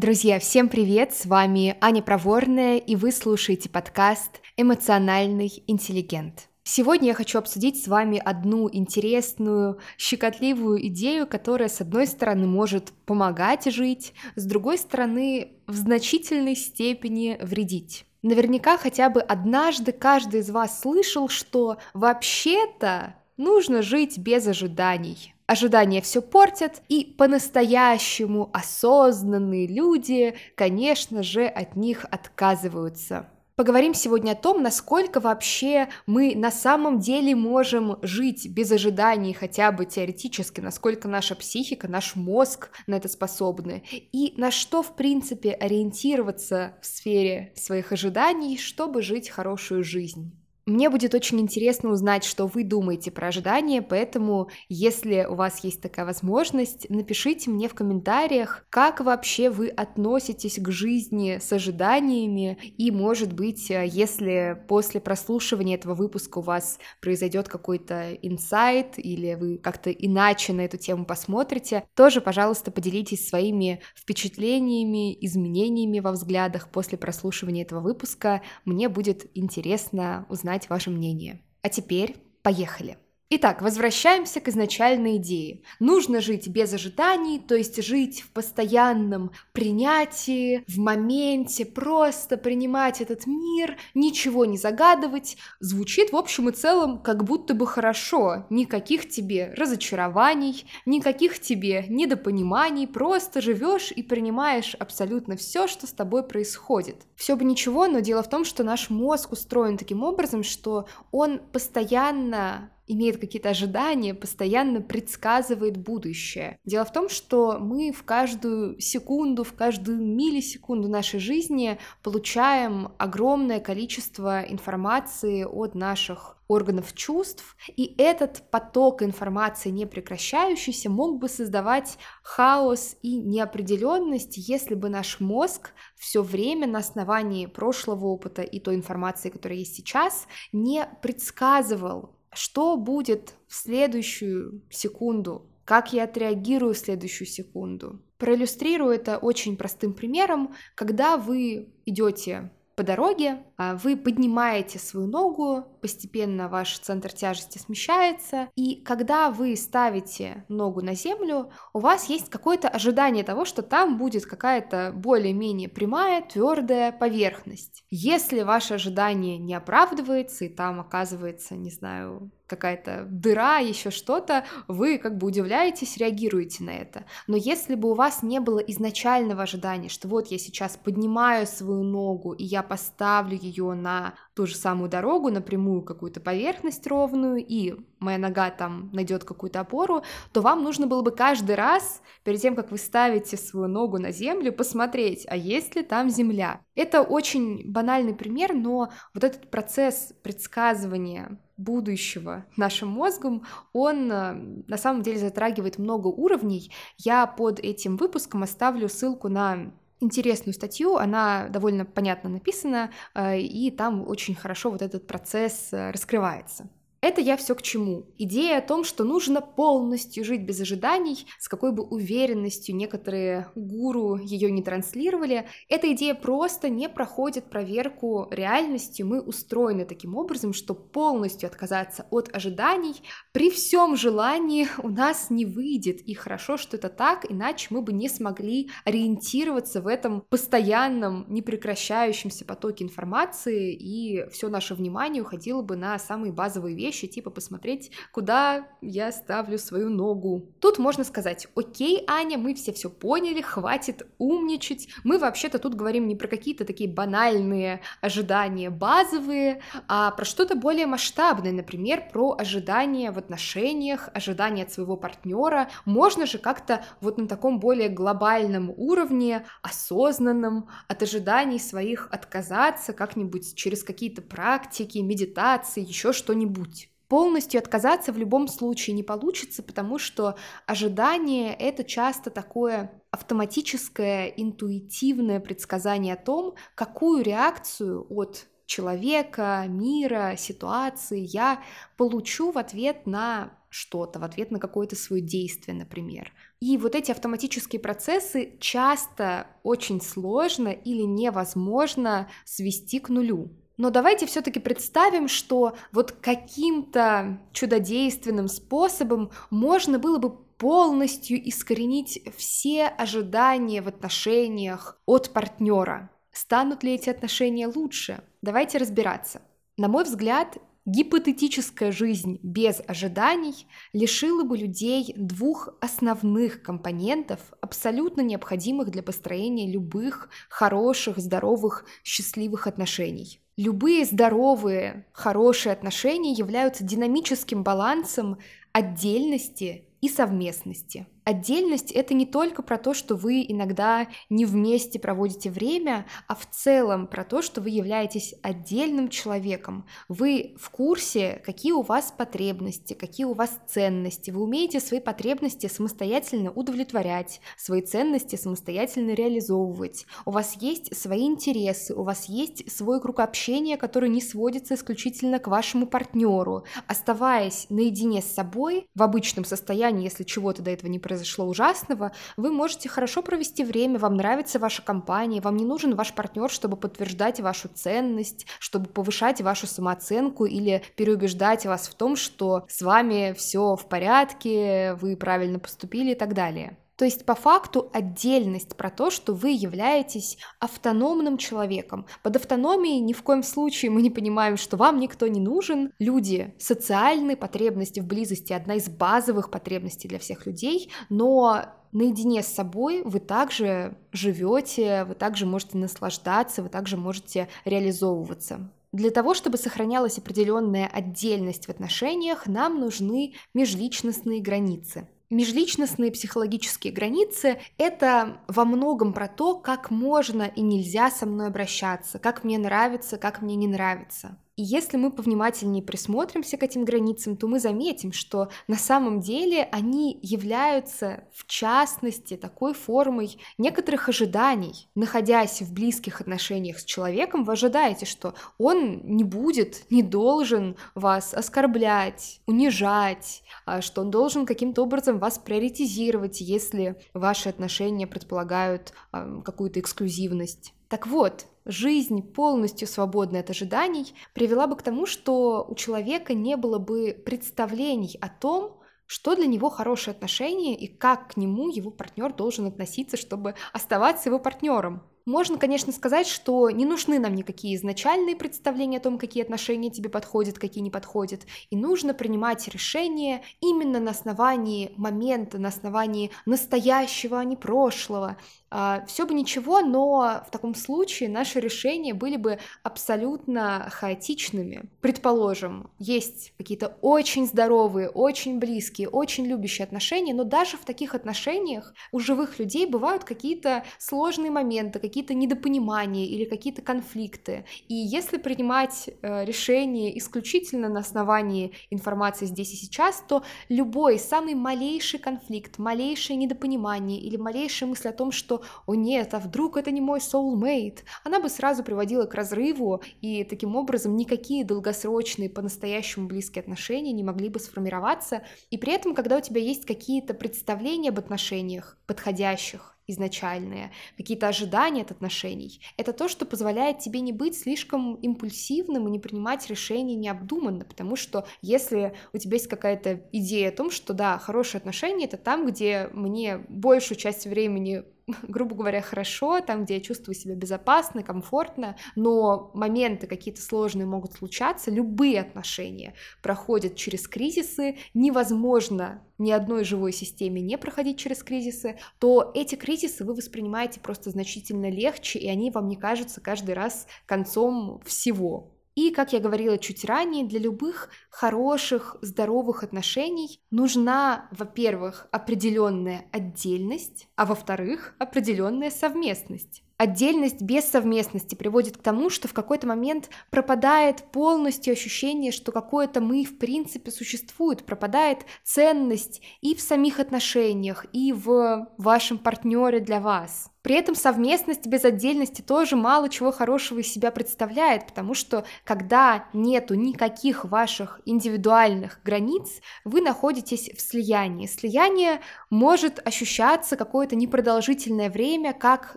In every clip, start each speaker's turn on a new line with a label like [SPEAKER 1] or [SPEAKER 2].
[SPEAKER 1] Друзья, всем привет! С вами Аня Проворная, и вы слушаете подкаст «Эмоциональный интеллигент». Сегодня я хочу обсудить с вами одну интересную, щекотливую идею, которая, с одной стороны, может помогать жить, с другой стороны, в значительной степени вредить. Наверняка хотя бы однажды каждый из вас слышал, что вообще-то нужно жить без ожиданий. Ожидания все портят, и по-настоящему осознанные люди, конечно же, от них отказываются. Поговорим сегодня о том, насколько вообще мы на самом деле можем жить без ожиданий, хотя бы теоретически, насколько наша психика, наш мозг на это способны, и на что, в принципе, ориентироваться в сфере своих ожиданий, чтобы жить хорошую жизнь. Мне будет очень интересно узнать, что вы думаете про ожидания, поэтому, если у вас есть такая возможность, напишите мне в комментариях, как вообще вы относитесь к жизни с ожиданиями, и, может быть, если после прослушивания этого выпуска у вас произойдет какой-то инсайт, или вы как-то иначе на эту тему посмотрите, тоже, пожалуйста, поделитесь своими впечатлениями, изменениями во взглядах после прослушивания этого выпуска. Мне будет интересно узнать узнать ваше мнение. А теперь поехали! Итак, возвращаемся к изначальной идее. Нужно жить без ожиданий, то есть жить в постоянном принятии, в моменте, просто принимать этот мир, ничего не загадывать. Звучит в общем и целом как будто бы хорошо. Никаких тебе разочарований, никаких тебе недопониманий, просто живешь и принимаешь абсолютно все, что с тобой происходит. Все бы ничего, но дело в том, что наш мозг устроен таким образом, что он постоянно имеет какие-то ожидания, постоянно предсказывает будущее. Дело в том, что мы в каждую секунду, в каждую миллисекунду нашей жизни получаем огромное количество информации от наших органов чувств, и этот поток информации не прекращающийся мог бы создавать хаос и неопределенность, если бы наш мозг все время на основании прошлого опыта и той информации, которая есть сейчас, не предсказывал что будет в следующую секунду, как я отреагирую в следующую секунду. Проиллюстрирую это очень простым примером, когда вы идете по дороге, а вы поднимаете свою ногу, постепенно ваш центр тяжести смещается, и когда вы ставите ногу на землю, у вас есть какое-то ожидание того, что там будет какая-то более-менее прямая, твердая поверхность. Если ваше ожидание не оправдывается, и там оказывается, не знаю, какая-то дыра, еще что-то, вы как бы удивляетесь, реагируете на это. Но если бы у вас не было изначального ожидания, что вот я сейчас поднимаю свою ногу, и я поставлю ее на ту же самую дорогу, напрямую какую-то поверхность ровную, и моя нога там найдет какую-то опору, то вам нужно было бы каждый раз, перед тем, как вы ставите свою ногу на землю, посмотреть, а есть ли там земля. Это очень банальный пример, но вот этот процесс предсказывания будущего нашим мозгом, он э, на самом деле затрагивает много уровней. Я под этим выпуском оставлю ссылку на интересную статью, она довольно понятно написана, э, и там очень хорошо вот этот процесс э, раскрывается. Это я все к чему? Идея о том, что нужно полностью жить без ожиданий, с какой бы уверенностью некоторые гуру ее не транслировали, эта идея просто не проходит проверку реальностью. Мы устроены таким образом, что полностью отказаться от ожиданий при всем желании у нас не выйдет. И хорошо, что это так, иначе мы бы не смогли ориентироваться в этом постоянном, непрекращающемся потоке информации, и все наше внимание уходило бы на самые базовые вещи, вещи, типа посмотреть, куда я ставлю свою ногу. Тут можно сказать, окей, Аня, мы все все поняли, хватит умничать, мы вообще-то тут говорим не про какие-то такие банальные ожидания базовые, а про что-то более масштабное, например, про ожидания в отношениях, ожидания от своего партнера. Можно же как-то вот на таком более глобальном уровне, осознанном, от ожиданий своих отказаться как-нибудь через какие-то практики, медитации, еще что-нибудь полностью отказаться в любом случае не получится, потому что ожидание — это часто такое автоматическое, интуитивное предсказание о том, какую реакцию от человека, мира, ситуации я получу в ответ на что-то, в ответ на какое-то свое действие, например. И вот эти автоматические процессы часто очень сложно или невозможно свести к нулю. Но давайте все-таки представим, что вот каким-то чудодейственным способом можно было бы полностью искоренить все ожидания в отношениях от партнера. Станут ли эти отношения лучше? Давайте разбираться. На мой взгляд, гипотетическая жизнь без ожиданий лишила бы людей двух основных компонентов, абсолютно необходимых для построения любых хороших, здоровых, счастливых отношений. Любые здоровые, хорошие отношения являются динамическим балансом отдельности и совместности. Отдельность — это не только про то, что вы иногда не вместе проводите время, а в целом про то, что вы являетесь отдельным человеком. Вы в курсе, какие у вас потребности, какие у вас ценности. Вы умеете свои потребности самостоятельно удовлетворять, свои ценности самостоятельно реализовывать. У вас есть свои интересы, у вас есть свой круг общения, который не сводится исключительно к вашему партнеру. Оставаясь наедине с собой в обычном состоянии, если чего-то до этого не произошло, произошло ужасного, вы можете хорошо провести время, вам нравится ваша компания, вам не нужен ваш партнер, чтобы подтверждать вашу ценность, чтобы повышать вашу самооценку или переубеждать вас в том, что с вами все в порядке, вы правильно поступили и так далее. То есть по факту отдельность про то, что вы являетесь автономным человеком. Под автономией ни в коем случае мы не понимаем, что вам никто не нужен. Люди социальные потребности в близости одна из базовых потребностей для всех людей, но наедине с собой вы также живете, вы также можете наслаждаться, вы также можете реализовываться. Для того, чтобы сохранялась определенная отдельность в отношениях, нам нужны межличностные границы. Межличностные психологические границы — это во многом про то, как можно и нельзя со мной обращаться, как мне нравится, как мне не нравится. И если мы повнимательнее присмотримся к этим границам, то мы заметим, что на самом деле они являются, в частности, такой формой некоторых ожиданий. Находясь в близких отношениях с человеком, вы ожидаете, что он не будет, не должен вас оскорблять, унижать, а что он должен каким-то образом вас приоритизировать, если ваши отношения предполагают какую-то эксклюзивность. Так вот, жизнь, полностью свободная от ожиданий, привела бы к тому, что у человека не было бы представлений о том, что для него хорошие отношения и как к нему его партнер должен относиться, чтобы оставаться его партнером. Можно, конечно, сказать, что не нужны нам никакие изначальные представления о том, какие отношения тебе подходят, какие не подходят, и нужно принимать решения именно на основании момента, на основании настоящего, а не прошлого. А, Все бы ничего, но в таком случае наши решения были бы абсолютно хаотичными. Предположим, есть какие-то очень здоровые, очень близкие, очень любящие отношения, но даже в таких отношениях у живых людей бывают какие-то сложные моменты, какие-то недопонимания или какие-то конфликты. И если принимать э, решение исключительно на основании информации здесь и сейчас, то любой самый малейший конфликт, малейшее недопонимание или малейшая мысль о том, что «О нет, а вдруг это не мой soulmate?», она бы сразу приводила к разрыву, и таким образом никакие долгосрочные, по-настоящему близкие отношения не могли бы сформироваться. И при этом, когда у тебя есть какие-то представления об отношениях подходящих, изначальные, какие-то ожидания от отношений. Это то, что позволяет тебе не быть слишком импульсивным и не принимать решения необдуманно, потому что если у тебя есть какая-то идея о том, что да, хорошие отношения — это там, где мне большую часть времени грубо говоря, хорошо, там, где я чувствую себя безопасно, комфортно, но моменты какие-то сложные могут случаться, любые отношения проходят через кризисы, невозможно ни одной живой системе не проходить через кризисы, то эти кризисы вы воспринимаете просто значительно легче, и они вам не кажутся каждый раз концом всего. И, как я говорила чуть ранее, для любых хороших, здоровых отношений нужна, во-первых, определенная отдельность, а во-вторых, определенная совместность. Отдельность без совместности приводит к тому, что в какой-то момент пропадает полностью ощущение, что какое-то мы в принципе существует, пропадает ценность и в самих отношениях, и в вашем партнере для вас. При этом совместность без отдельности тоже мало чего хорошего из себя представляет, потому что когда нету никаких ваших индивидуальных границ, вы находитесь в слиянии. Слияние может ощущаться какое-то непродолжительное время, как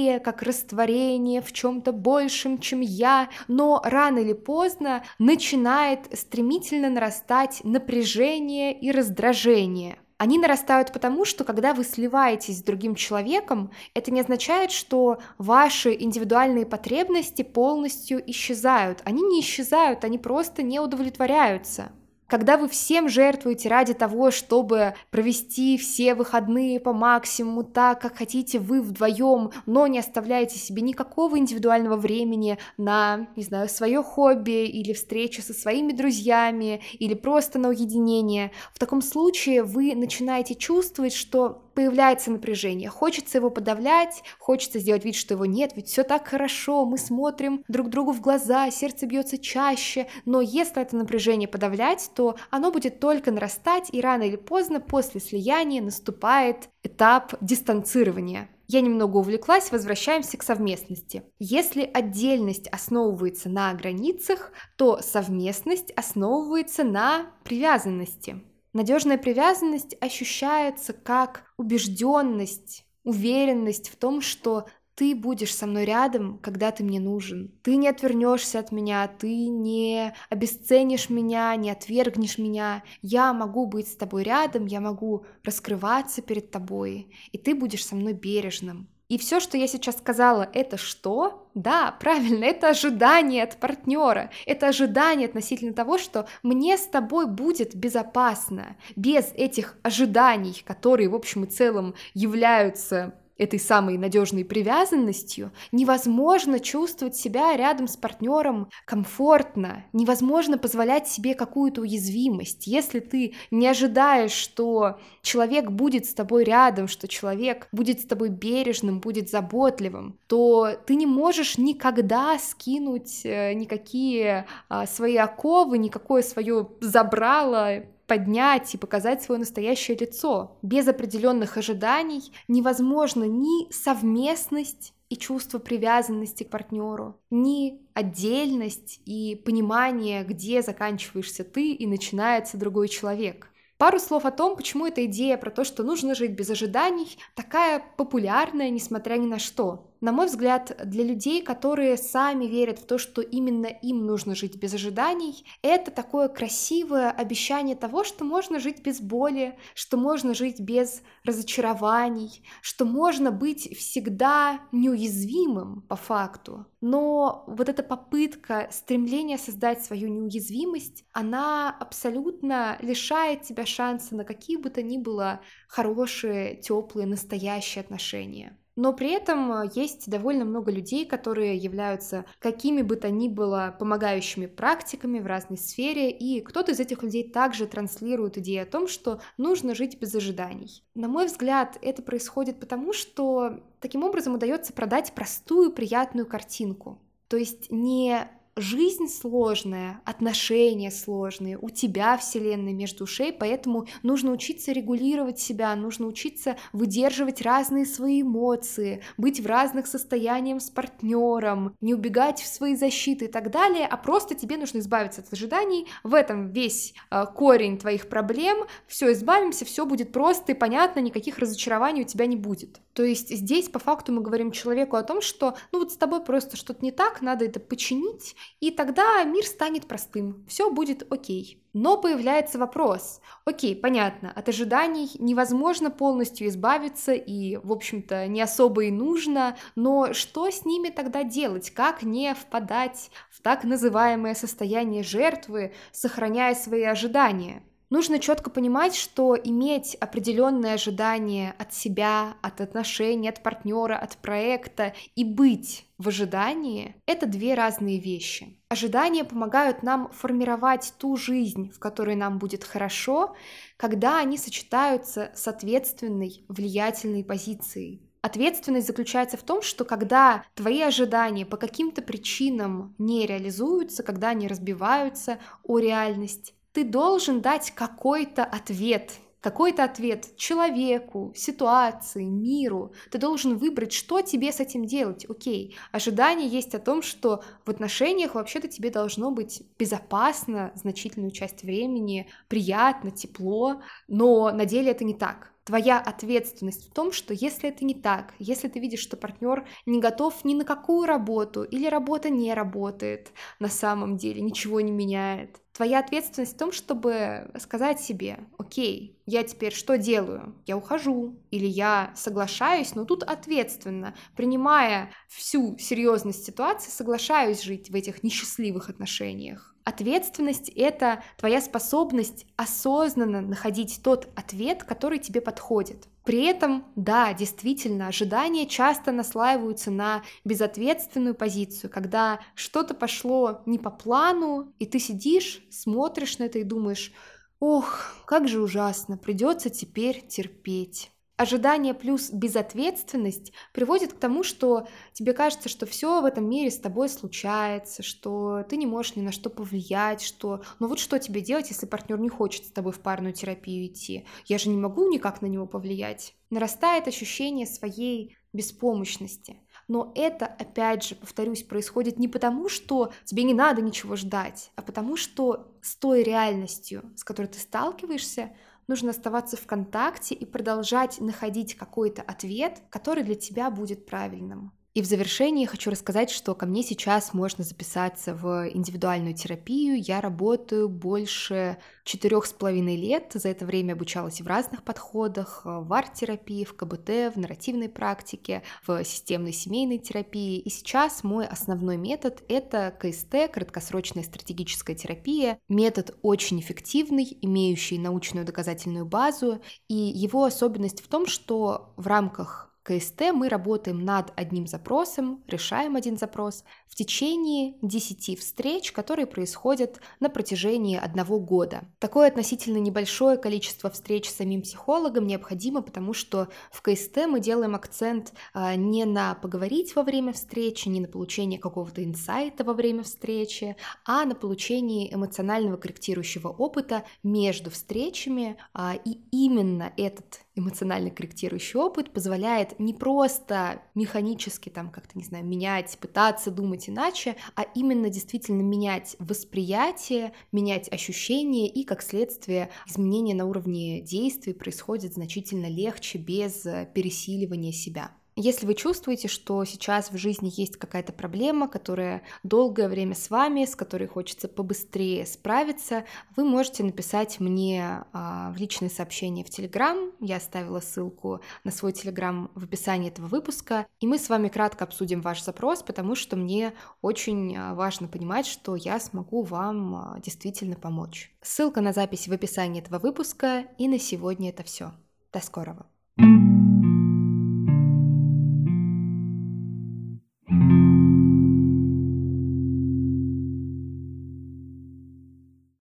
[SPEAKER 1] эйфория, как растворение в чем-то большем, чем я, но рано или поздно начинает стремительно нарастать напряжение и раздражение. Они нарастают потому, что когда вы сливаетесь с другим человеком, это не означает, что ваши индивидуальные потребности полностью исчезают. Они не исчезают, они просто не удовлетворяются. Когда вы всем жертвуете ради того, чтобы провести все выходные по максимуму так, как хотите вы вдвоем, но не оставляете себе никакого индивидуального времени на, не знаю, свое хобби или встречу со своими друзьями или просто на уединение, в таком случае вы начинаете чувствовать, что появляется напряжение, хочется его подавлять, хочется сделать вид, что его нет, ведь все так хорошо, мы смотрим друг другу в глаза, сердце бьется чаще, но если это напряжение подавлять, то оно будет только нарастать, и рано или поздно после слияния наступает этап дистанцирования. Я немного увлеклась, возвращаемся к совместности. Если отдельность основывается на границах, то совместность основывается на привязанности. Надежная привязанность ощущается как убежденность, уверенность в том, что ты будешь со мной рядом, когда ты мне нужен. Ты не отвернешься от меня, ты не обесценишь меня, не отвергнешь меня. Я могу быть с тобой рядом, я могу раскрываться перед тобой, и ты будешь со мной бережным. И все, что я сейчас сказала, это что? Да, правильно, это ожидание от партнера. Это ожидание относительно того, что мне с тобой будет безопасно. Без этих ожиданий, которые в общем и целом являются этой самой надежной привязанностью, невозможно чувствовать себя рядом с партнером комфортно, невозможно позволять себе какую-то уязвимость. Если ты не ожидаешь, что человек будет с тобой рядом, что человек будет с тобой бережным, будет заботливым, то ты не можешь никогда скинуть э, никакие а, свои оковы, никакое свое забрало поднять и показать свое настоящее лицо. Без определенных ожиданий невозможно ни совместность и чувство привязанности к партнеру, ни отдельность и понимание, где заканчиваешься ты и начинается другой человек. Пару слов о том, почему эта идея про то, что нужно жить без ожиданий, такая популярная, несмотря ни на что. На мой взгляд, для людей, которые сами верят в то, что именно им нужно жить без ожиданий, это такое красивое обещание того, что можно жить без боли, что можно жить без разочарований, что можно быть всегда неуязвимым по факту. Но вот эта попытка, стремление создать свою неуязвимость, она абсолютно лишает тебя шанса на какие бы то ни было хорошие, теплые, настоящие отношения. Но при этом э, есть довольно много людей, которые являются какими бы то ни было помогающими практиками в разной сфере, и кто-то из этих людей также транслирует идею о том, что нужно жить без ожиданий. На мой взгляд, это происходит потому, что таким образом удается продать простую, приятную картинку. То есть не жизнь сложная, отношения сложные, у тебя вселенная между ушей, поэтому нужно учиться регулировать себя, нужно учиться выдерживать разные свои эмоции, быть в разных состояниях с партнером, не убегать в свои защиты и так далее, а просто тебе нужно избавиться от ожиданий. В этом весь э, корень твоих проблем. Все, избавимся, все будет просто и понятно, никаких разочарований у тебя не будет. То есть здесь по факту мы говорим человеку о том, что ну вот с тобой просто что-то не так, надо это починить, и тогда мир станет простым, все будет окей. Но появляется вопрос, окей, понятно, от ожиданий невозможно полностью избавиться и, в общем-то, не особо и нужно, но что с ними тогда делать, как не впадать в так называемое состояние жертвы, сохраняя свои ожидания? Нужно четко понимать, что иметь определенные ожидания от себя, от отношений, от партнера, от проекта и быть в ожидании — это две разные вещи. Ожидания помогают нам формировать ту жизнь, в которой нам будет хорошо, когда они сочетаются с ответственной, влиятельной позицией. Ответственность заключается в том, что когда твои ожидания по каким-то причинам не реализуются, когда они разбиваются о реальность, ты должен дать какой-то ответ какой-то ответ человеку, ситуации, миру. Ты должен выбрать, что тебе с этим делать. Окей, ожидание есть о том, что в отношениях вообще-то тебе должно быть безопасно значительную часть времени, приятно, тепло, но на деле это не так. Твоя ответственность в том, что если это не так, если ты видишь, что партнер не готов ни на какую работу или работа не работает на самом деле, ничего не меняет, твоя ответственность в том, чтобы сказать себе, окей, я теперь что делаю? Я ухожу или я соглашаюсь, но тут ответственно, принимая всю серьезность ситуации, соглашаюсь жить в этих несчастливых отношениях. Ответственность — это твоя способность осознанно находить тот ответ, который тебе подходит. При этом, да, действительно, ожидания часто наслаиваются на безответственную позицию, когда что-то пошло не по плану, и ты сидишь, смотришь на это и думаешь, ох, как же ужасно, придется теперь терпеть. Ожидание плюс безответственность приводит к тому, что тебе кажется, что все в этом мире с тобой случается, что ты не можешь ни на что повлиять, что ну вот что тебе делать, если партнер не хочет с тобой в парную терапию идти? Я же не могу никак на него повлиять. Нарастает ощущение своей беспомощности. Но это, опять же, повторюсь, происходит не потому, что тебе не надо ничего ждать, а потому что с той реальностью, с которой ты сталкиваешься, нужно оставаться в контакте и продолжать находить какой-то ответ, который для тебя будет правильным. И в завершении хочу рассказать, что ко мне сейчас можно записаться в индивидуальную терапию. Я работаю больше четырех с половиной лет. За это время обучалась в разных подходах, в арт-терапии, в КБТ, в нарративной практике, в системной семейной терапии. И сейчас мой основной метод — это КСТ, краткосрочная стратегическая терапия. Метод очень эффективный, имеющий научную доказательную базу. И его особенность в том, что в рамках КСТ мы работаем над одним запросом, решаем один запрос в течение 10 встреч, которые происходят на протяжении одного года. Такое относительно небольшое количество встреч с самим психологом необходимо, потому что в КСТ мы делаем акцент а, не на поговорить во время встречи, не на получение какого-то инсайта во время встречи, а на получение эмоционального корректирующего опыта между встречами. А, и именно этот эмоционально корректирующий опыт позволяет не просто механически там как-то, не знаю, менять, пытаться думать иначе, а именно действительно менять восприятие, менять ощущения и, как следствие, изменения на уровне действий происходят значительно легче без пересиливания себя. Если вы чувствуете, что сейчас в жизни есть какая-то проблема, которая долгое время с вами, с которой хочется побыстрее справиться, вы можете написать мне а, в личные сообщения в Телеграм. Я оставила ссылку на свой Телеграм в описании этого выпуска. И мы с вами кратко обсудим ваш запрос, потому что мне очень а, важно понимать, что я смогу вам а, действительно помочь. Ссылка на запись в описании этого выпуска. И на сегодня это все. До скорого. thank you